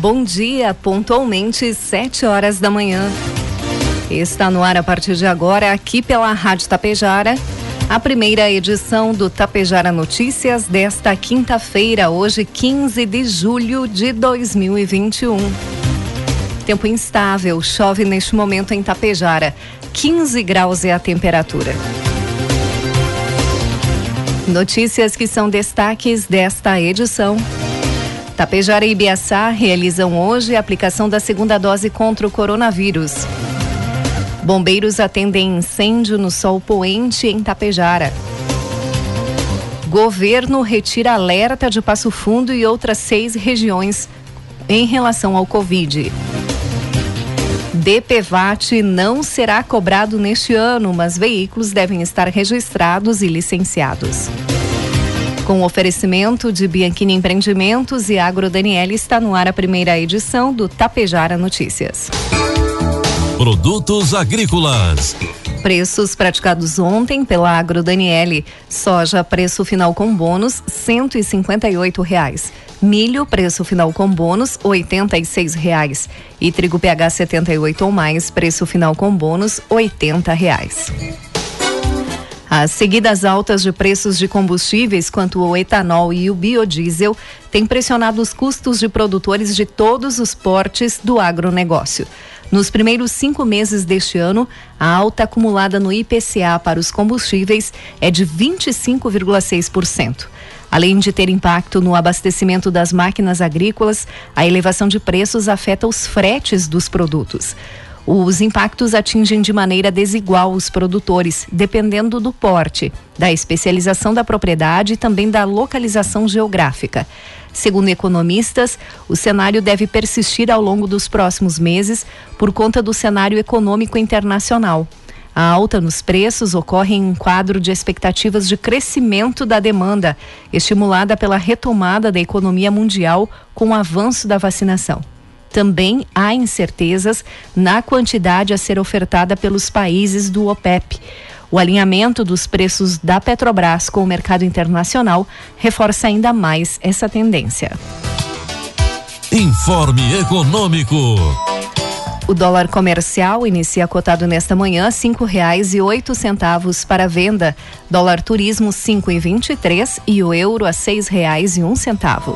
Bom dia, pontualmente 7 horas da manhã. Está no ar a partir de agora, aqui pela Rádio Tapejara, a primeira edição do Tapejara Notícias desta quinta-feira, hoje 15 de julho de 2021. Tempo instável, chove neste momento em Tapejara. 15 graus é a temperatura. Notícias que são destaques desta edição. Tapejara e Ibiaçá realizam hoje a aplicação da segunda dose contra o coronavírus. Bombeiros atendem incêndio no sol poente em Tapejara. Governo retira alerta de Passo Fundo e outras seis regiões em relação ao Covid. DPVAT não será cobrado neste ano, mas veículos devem estar registrados e licenciados. Com oferecimento de Bianchini Empreendimentos e Agro Daniele está no ar a primeira edição do Tapejara Notícias. Produtos agrícolas. Preços praticados ontem pela Agro Daniele. Soja, preço final com bônus, cento e reais. Milho, preço final com bônus, oitenta e reais. E trigo PH 78 ou mais, preço final com bônus, oitenta reais. As seguidas altas de preços de combustíveis, quanto o etanol e o biodiesel, têm pressionado os custos de produtores de todos os portes do agronegócio. Nos primeiros cinco meses deste ano, a alta acumulada no IPCA para os combustíveis é de 25,6%. Além de ter impacto no abastecimento das máquinas agrícolas, a elevação de preços afeta os fretes dos produtos. Os impactos atingem de maneira desigual os produtores, dependendo do porte, da especialização da propriedade e também da localização geográfica. Segundo economistas, o cenário deve persistir ao longo dos próximos meses por conta do cenário econômico internacional. A alta nos preços ocorre em um quadro de expectativas de crescimento da demanda, estimulada pela retomada da economia mundial com o avanço da vacinação também há incertezas na quantidade a ser ofertada pelos países do OPEP. O alinhamento dos preços da Petrobras com o mercado internacional reforça ainda mais essa tendência. Informe Econômico. O dólar comercial inicia cotado nesta manhã cinco reais e oito centavos para venda. Dólar turismo cinco e vinte e três e o euro a seis reais e um centavo.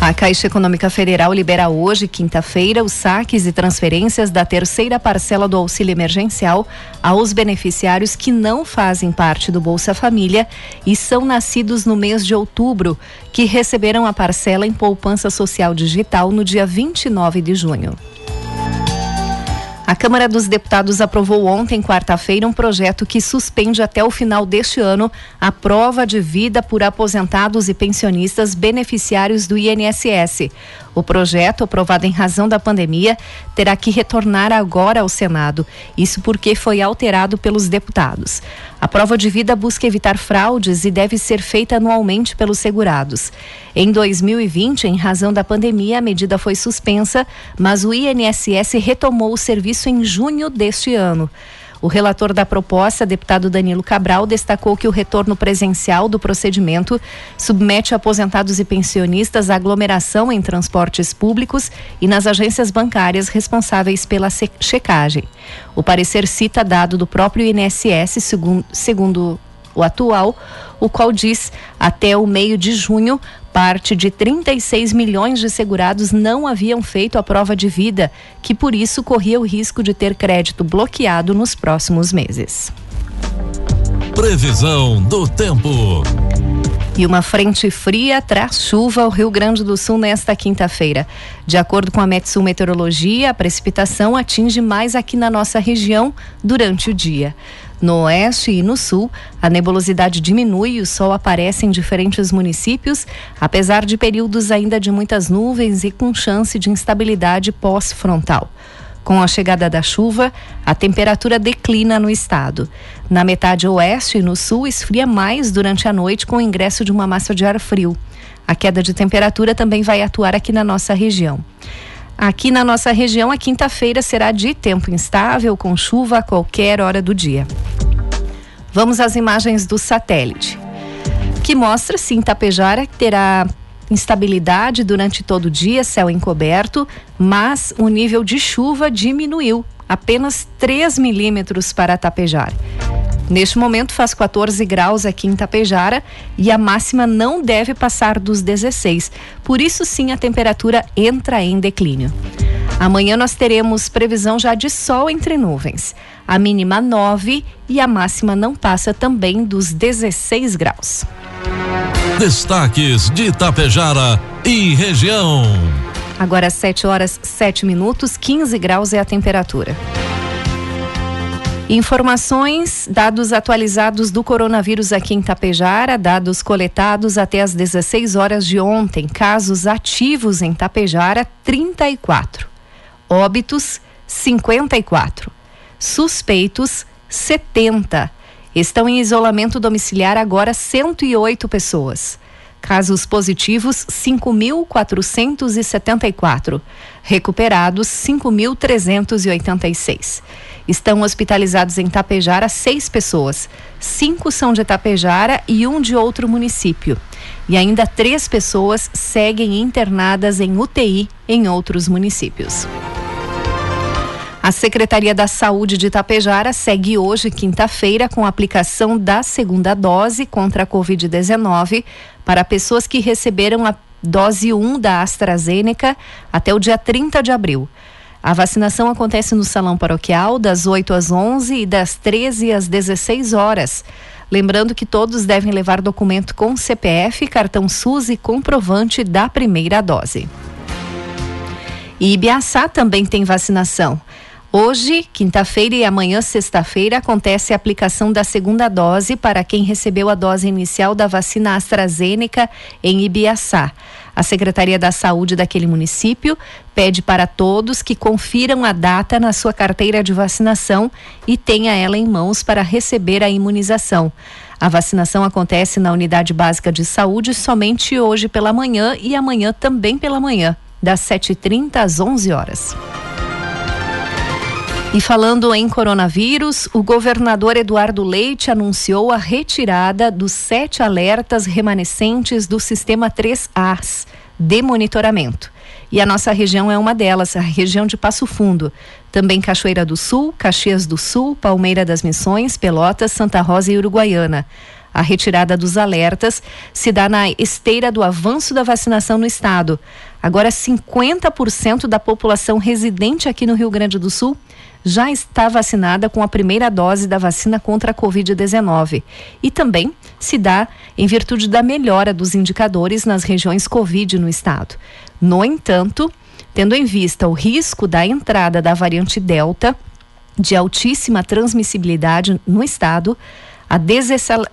A Caixa Econômica Federal libera hoje, quinta-feira, os saques e transferências da terceira parcela do auxílio emergencial aos beneficiários que não fazem parte do Bolsa Família e são nascidos no mês de outubro, que receberam a parcela em poupança social digital no dia 29 de junho. A Câmara dos Deputados aprovou ontem, quarta-feira, um projeto que suspende até o final deste ano a prova de vida por aposentados e pensionistas beneficiários do INSS. O projeto, aprovado em razão da pandemia, terá que retornar agora ao Senado. Isso porque foi alterado pelos deputados. A prova de vida busca evitar fraudes e deve ser feita anualmente pelos segurados. Em 2020, em razão da pandemia, a medida foi suspensa, mas o INSS retomou o serviço em junho deste ano. O relator da proposta, deputado Danilo Cabral, destacou que o retorno presencial do procedimento submete aposentados e pensionistas à aglomeração em transportes públicos e nas agências bancárias responsáveis pela checagem. O parecer cita dado do próprio INSS, segundo, segundo o atual, o qual diz até o meio de junho parte de 36 milhões de segurados não haviam feito a prova de vida, que por isso corria o risco de ter crédito bloqueado nos próximos meses. Previsão do tempo. E uma frente fria traz chuva ao Rio Grande do Sul nesta quinta-feira. De acordo com a Metsul Meteorologia, a precipitação atinge mais aqui na nossa região durante o dia. No oeste e no sul, a nebulosidade diminui e o sol aparece em diferentes municípios, apesar de períodos ainda de muitas nuvens e com chance de instabilidade pós-frontal. Com a chegada da chuva, a temperatura declina no estado. Na metade oeste e no sul, esfria mais durante a noite com o ingresso de uma massa de ar frio. A queda de temperatura também vai atuar aqui na nossa região. Aqui na nossa região, a quinta-feira será de tempo instável, com chuva a qualquer hora do dia. Vamos às imagens do satélite, que mostra sim Tapejara terá instabilidade durante todo o dia, céu encoberto, mas o nível de chuva diminuiu, apenas 3 milímetros para Tapejar. Neste momento faz 14 graus aqui em Tapejara e a máxima não deve passar dos 16. Por isso sim a temperatura entra em declínio. Amanhã nós teremos previsão já de sol entre nuvens. A mínima 9 e a máxima não passa também dos 16 graus. Destaques de Itapejara e região. Agora 7 horas 7 minutos, 15 graus é a temperatura. Informações, dados atualizados do coronavírus aqui em Tapejara, dados coletados até as 16 horas de ontem. Casos ativos em Tapejara, 34. Óbitos, 54. Suspeitos, 70. Estão em isolamento domiciliar agora 108 pessoas. Casos positivos 5.474. Recuperados 5.386. Estão hospitalizados em Tapejara seis pessoas. Cinco são de Tapejara e um de outro município. E ainda três pessoas seguem internadas em UTI em outros municípios. A Secretaria da Saúde de Itapejara segue hoje, quinta-feira, com a aplicação da segunda dose contra a Covid-19 para pessoas que receberam a dose 1 da AstraZeneca até o dia 30 de abril. A vacinação acontece no Salão Paroquial das 8 às 11 e das 13 às 16 horas. Lembrando que todos devem levar documento com CPF, cartão SUS e comprovante da primeira dose. E Ibiaçá também tem vacinação. Hoje, quinta-feira e amanhã, sexta-feira, acontece a aplicação da segunda dose para quem recebeu a dose inicial da vacina AstraZeneca em Ibiaçá. A Secretaria da Saúde daquele município pede para todos que confiram a data na sua carteira de vacinação e tenha ela em mãos para receber a imunização. A vacinação acontece na Unidade Básica de Saúde somente hoje pela manhã e amanhã também pela manhã, das 7h30 às 11 horas. E falando em coronavírus, o governador Eduardo Leite anunciou a retirada dos sete alertas remanescentes do sistema 3As de monitoramento. E a nossa região é uma delas, a região de Passo Fundo. Também Cachoeira do Sul, Caxias do Sul, Palmeira das Missões, Pelotas, Santa Rosa e Uruguaiana. A retirada dos alertas se dá na esteira do avanço da vacinação no estado. Agora, 50% da população residente aqui no Rio Grande do Sul já está vacinada com a primeira dose da vacina contra a Covid-19 e também se dá em virtude da melhora dos indicadores nas regiões Covid no estado. No entanto, tendo em vista o risco da entrada da variante Delta, de altíssima transmissibilidade no estado, a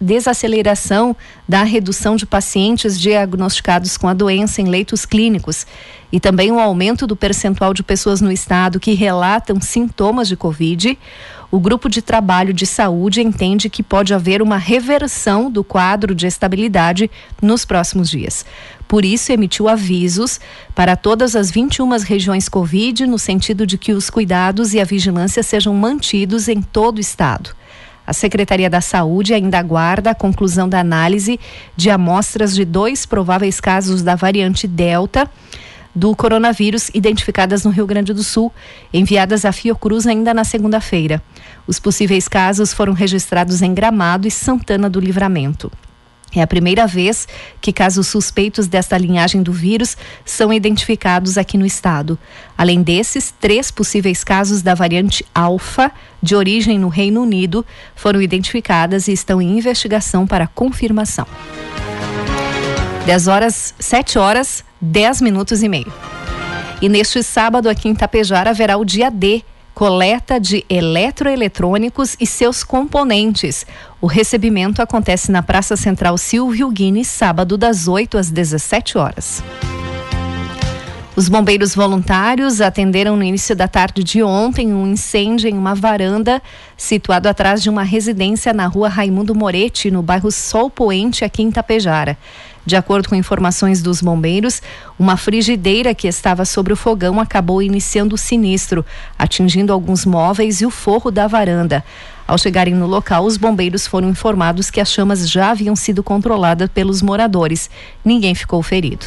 desaceleração da redução de pacientes diagnosticados com a doença em leitos clínicos e também o aumento do percentual de pessoas no estado que relatam sintomas de Covid, o grupo de trabalho de saúde entende que pode haver uma reversão do quadro de estabilidade nos próximos dias. Por isso, emitiu avisos para todas as 21 regiões Covid, no sentido de que os cuidados e a vigilância sejam mantidos em todo o estado. A Secretaria da Saúde ainda aguarda a conclusão da análise de amostras de dois prováveis casos da variante Delta do coronavírus identificadas no Rio Grande do Sul, enviadas à Fiocruz ainda na segunda-feira. Os possíveis casos foram registrados em Gramado e Santana do Livramento. É a primeira vez que casos suspeitos desta linhagem do vírus são identificados aqui no estado. Além desses, três possíveis casos da variante Alfa, de origem no Reino Unido, foram identificadas e estão em investigação para confirmação. 10 horas, 7 horas, 10 minutos e meio. E neste sábado aqui em Tapejara haverá o dia D, coleta de eletroeletrônicos e seus componentes. O recebimento acontece na Praça Central Silvio Guinness, sábado das 8 às 17 horas. Os bombeiros voluntários atenderam no início da tarde de ontem um incêndio em uma varanda situado atrás de uma residência na rua Raimundo Moretti, no bairro Sol Poente, aqui em Tapejara. De acordo com informações dos bombeiros, uma frigideira que estava sobre o fogão acabou iniciando o sinistro, atingindo alguns móveis e o forro da varanda. Ao chegarem no local, os bombeiros foram informados que as chamas já haviam sido controladas pelos moradores. Ninguém ficou ferido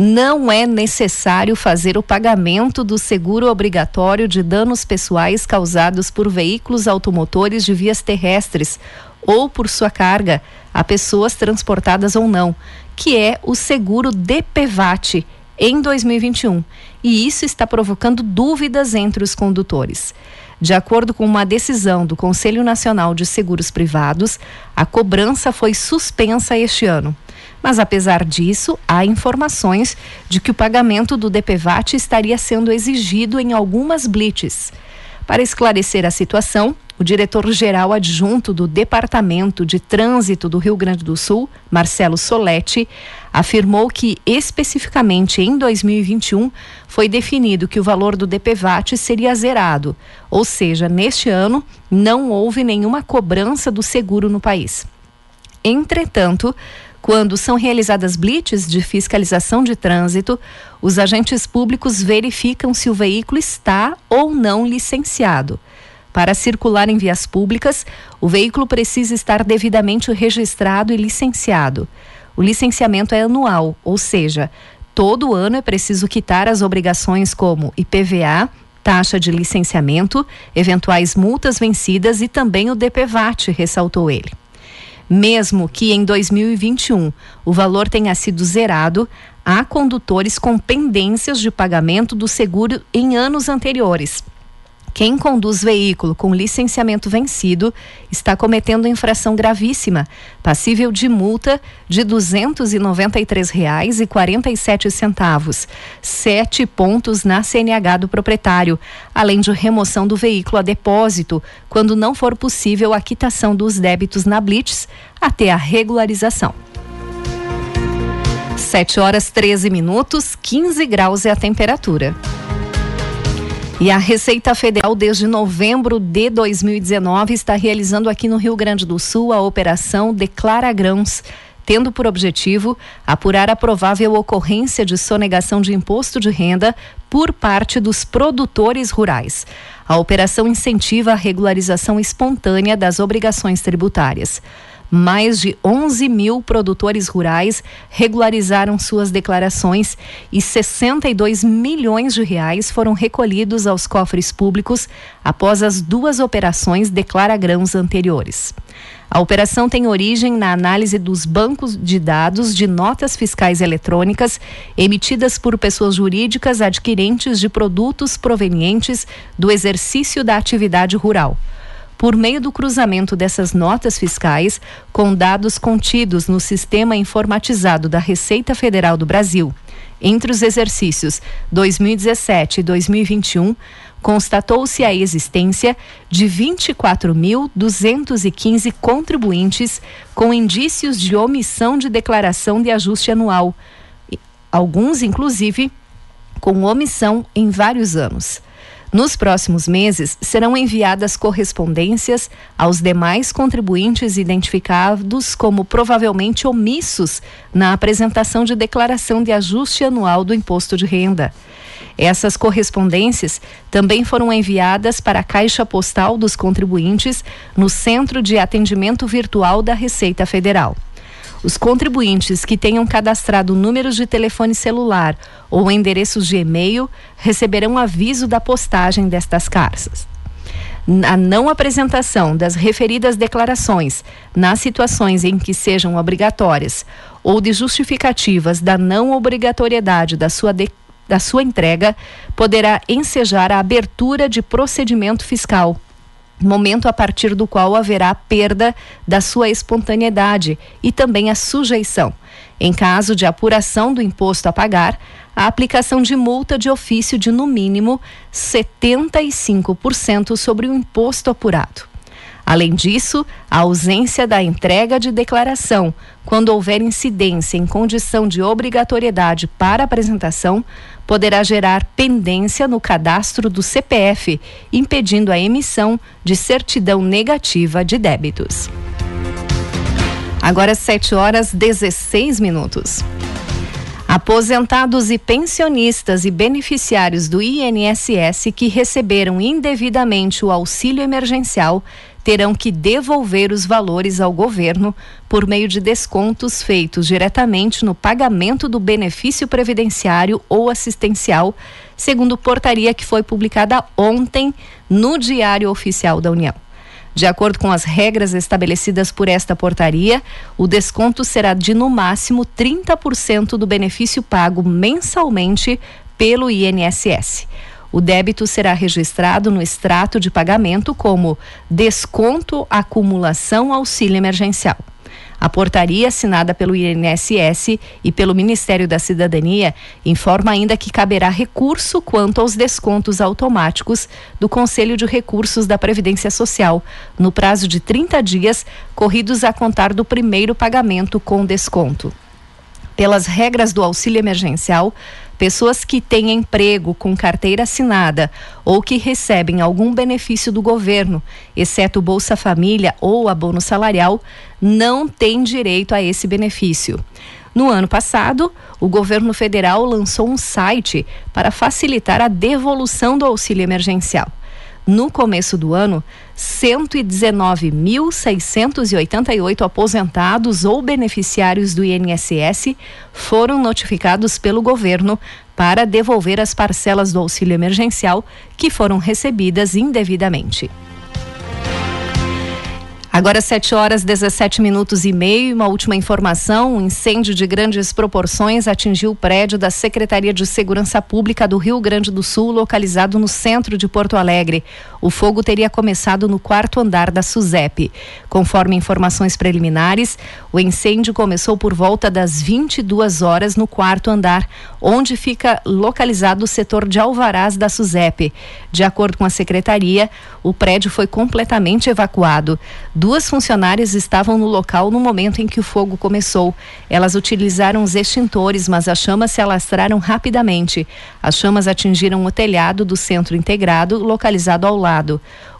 não é necessário fazer o pagamento do seguro obrigatório de danos pessoais causados por veículos automotores de vias terrestres ou por sua carga a pessoas transportadas ou não, que é o seguro DPVAT em 2021. E isso está provocando dúvidas entre os condutores. De acordo com uma decisão do Conselho Nacional de Seguros Privados, a cobrança foi suspensa este ano. Mas apesar disso, há informações de que o pagamento do DPVAT estaria sendo exigido em algumas blitz. Para esclarecer a situação, o diretor-geral adjunto do Departamento de Trânsito do Rio Grande do Sul, Marcelo Soletti, afirmou que, especificamente em 2021, foi definido que o valor do DPVAT seria zerado, ou seja, neste ano não houve nenhuma cobrança do seguro no país. Entretanto, quando são realizadas blitz de fiscalização de trânsito, os agentes públicos verificam se o veículo está ou não licenciado. Para circular em vias públicas, o veículo precisa estar devidamente registrado e licenciado. O licenciamento é anual, ou seja, todo ano é preciso quitar as obrigações como IPVA, taxa de licenciamento, eventuais multas vencidas e também o DPVAT, ressaltou ele. Mesmo que em 2021 o valor tenha sido zerado, há condutores com pendências de pagamento do seguro em anos anteriores. Quem conduz veículo com licenciamento vencido está cometendo infração gravíssima, passível de multa de R$ 293,47, sete pontos na CNH do proprietário, além de remoção do veículo a depósito, quando não for possível a quitação dos débitos na Blitz até a regularização. 7 horas 13 minutos, 15 graus é a temperatura. E a Receita Federal, desde novembro de 2019, está realizando aqui no Rio Grande do Sul a operação Declara Grãos, tendo por objetivo apurar a provável ocorrência de sonegação de imposto de renda por parte dos produtores rurais. A operação incentiva a regularização espontânea das obrigações tributárias. Mais de 11 mil produtores rurais regularizaram suas declarações e 62 milhões de reais foram recolhidos aos cofres públicos após as duas operações Declara Grãos anteriores. A operação tem origem na análise dos bancos de dados de notas fiscais eletrônicas emitidas por pessoas jurídicas adquirentes de produtos provenientes do exercício da atividade rural por meio do cruzamento dessas notas fiscais com dados contidos no sistema informatizado da Receita Federal do Brasil. Entre os exercícios 2017 e 2021, constatou-se a existência de 24.215 contribuintes com indícios de omissão de declaração de ajuste anual, alguns, inclusive, com omissão em vários anos. Nos próximos meses, serão enviadas correspondências aos demais contribuintes identificados como provavelmente omissos na apresentação de declaração de ajuste anual do imposto de renda. Essas correspondências também foram enviadas para a Caixa Postal dos contribuintes no Centro de Atendimento Virtual da Receita Federal. Os contribuintes que tenham cadastrado números de telefone celular ou endereços de e-mail receberão aviso da postagem destas cartas. A não apresentação das referidas declarações nas situações em que sejam obrigatórias ou de justificativas da não obrigatoriedade da sua, de, da sua entrega poderá ensejar a abertura de procedimento fiscal momento a partir do qual haverá perda da sua espontaneidade e também a sujeição. Em caso de apuração do imposto a pagar, a aplicação de multa de ofício de no mínimo 75% sobre o imposto apurado. Além disso, a ausência da entrega de declaração, quando houver incidência em condição de obrigatoriedade para apresentação, poderá gerar pendência no cadastro do CPF, impedindo a emissão de certidão negativa de débitos. Agora 7 horas 16 minutos. Aposentados e pensionistas e beneficiários do INSS que receberam indevidamente o auxílio emergencial terão que devolver os valores ao governo por meio de descontos feitos diretamente no pagamento do benefício previdenciário ou assistencial, segundo portaria que foi publicada ontem no Diário Oficial da União. De acordo com as regras estabelecidas por esta portaria, o desconto será de no máximo 30% do benefício pago mensalmente pelo INSS. O débito será registrado no extrato de pagamento como desconto acumulação auxílio emergencial. A portaria assinada pelo INSS e pelo Ministério da Cidadania informa ainda que caberá recurso quanto aos descontos automáticos do Conselho de Recursos da Previdência Social, no prazo de 30 dias, corridos a contar do primeiro pagamento com desconto. Pelas regras do auxílio emergencial, Pessoas que têm emprego com carteira assinada ou que recebem algum benefício do governo, exceto Bolsa Família ou abono salarial, não têm direito a esse benefício. No ano passado, o governo federal lançou um site para facilitar a devolução do auxílio emergencial. No começo do ano, 119.688 aposentados ou beneficiários do INSS foram notificados pelo governo para devolver as parcelas do auxílio emergencial que foram recebidas indevidamente. Agora 7 horas 17 minutos e meio, uma última informação, um incêndio de grandes proporções atingiu o prédio da Secretaria de Segurança Pública do Rio Grande do Sul, localizado no centro de Porto Alegre. O fogo teria começado no quarto andar da SUSEP. Conforme informações preliminares, o incêndio começou por volta das 22 horas no quarto andar, onde fica localizado o setor de alvarás da SUSEP. De acordo com a secretaria, o prédio foi completamente evacuado. Duas funcionárias estavam no local no momento em que o fogo começou. Elas utilizaram os extintores, mas as chamas se alastraram rapidamente. As chamas atingiram o telhado do centro integrado, localizado ao lado.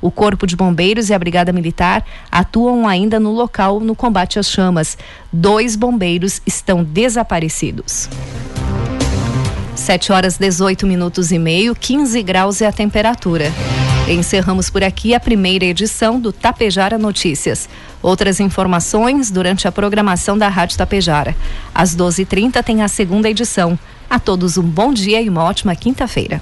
O Corpo de Bombeiros e a Brigada Militar atuam ainda no local no combate às chamas. Dois bombeiros estão desaparecidos. 7 horas 18 minutos e meio, 15 graus é a temperatura. Encerramos por aqui a primeira edição do Tapejara Notícias. Outras informações durante a programação da Rádio Tapejara. Às 12h30 tem a segunda edição. A todos um bom dia e uma ótima quinta-feira.